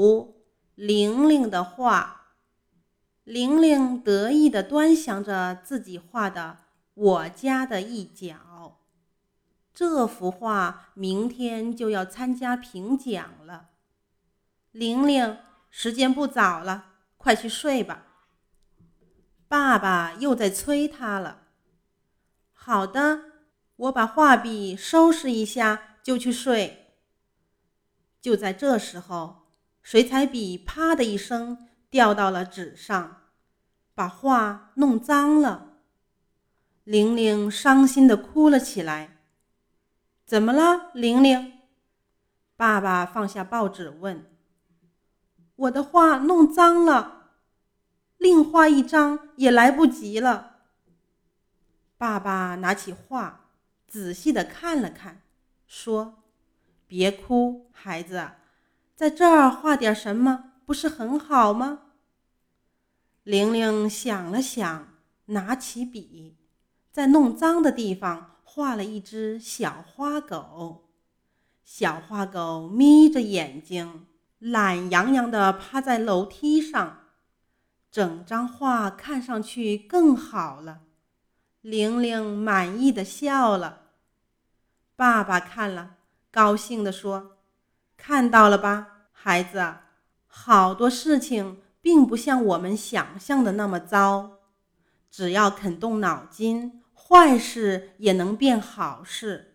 幅玲玲的画。玲玲得意地端详着自己画的我家的一角。这幅画明天就要参加评奖了。玲玲，时间不早了，快去睡吧。爸爸又在催她了。好的，我把画笔收拾一下就去睡。就在这时候，水彩笔啪的一声掉到了纸上，把画弄脏了。玲玲伤心的哭了起来。怎么了，玲玲？爸爸放下报纸问。我的画弄脏了，另画一张也来不及了。爸爸拿起画，仔细的看了看，说：“别哭，孩子，在这儿画点什么不是很好吗？”玲玲想了想，拿起笔，在弄脏的地方画了一只小花狗。小花狗眯着眼睛。懒洋洋地趴在楼梯上，整张画看上去更好了。玲玲满意的笑了。爸爸看了，高兴地说：“看到了吧，孩子，好多事情并不像我们想象的那么糟。只要肯动脑筋，坏事也能变好事。”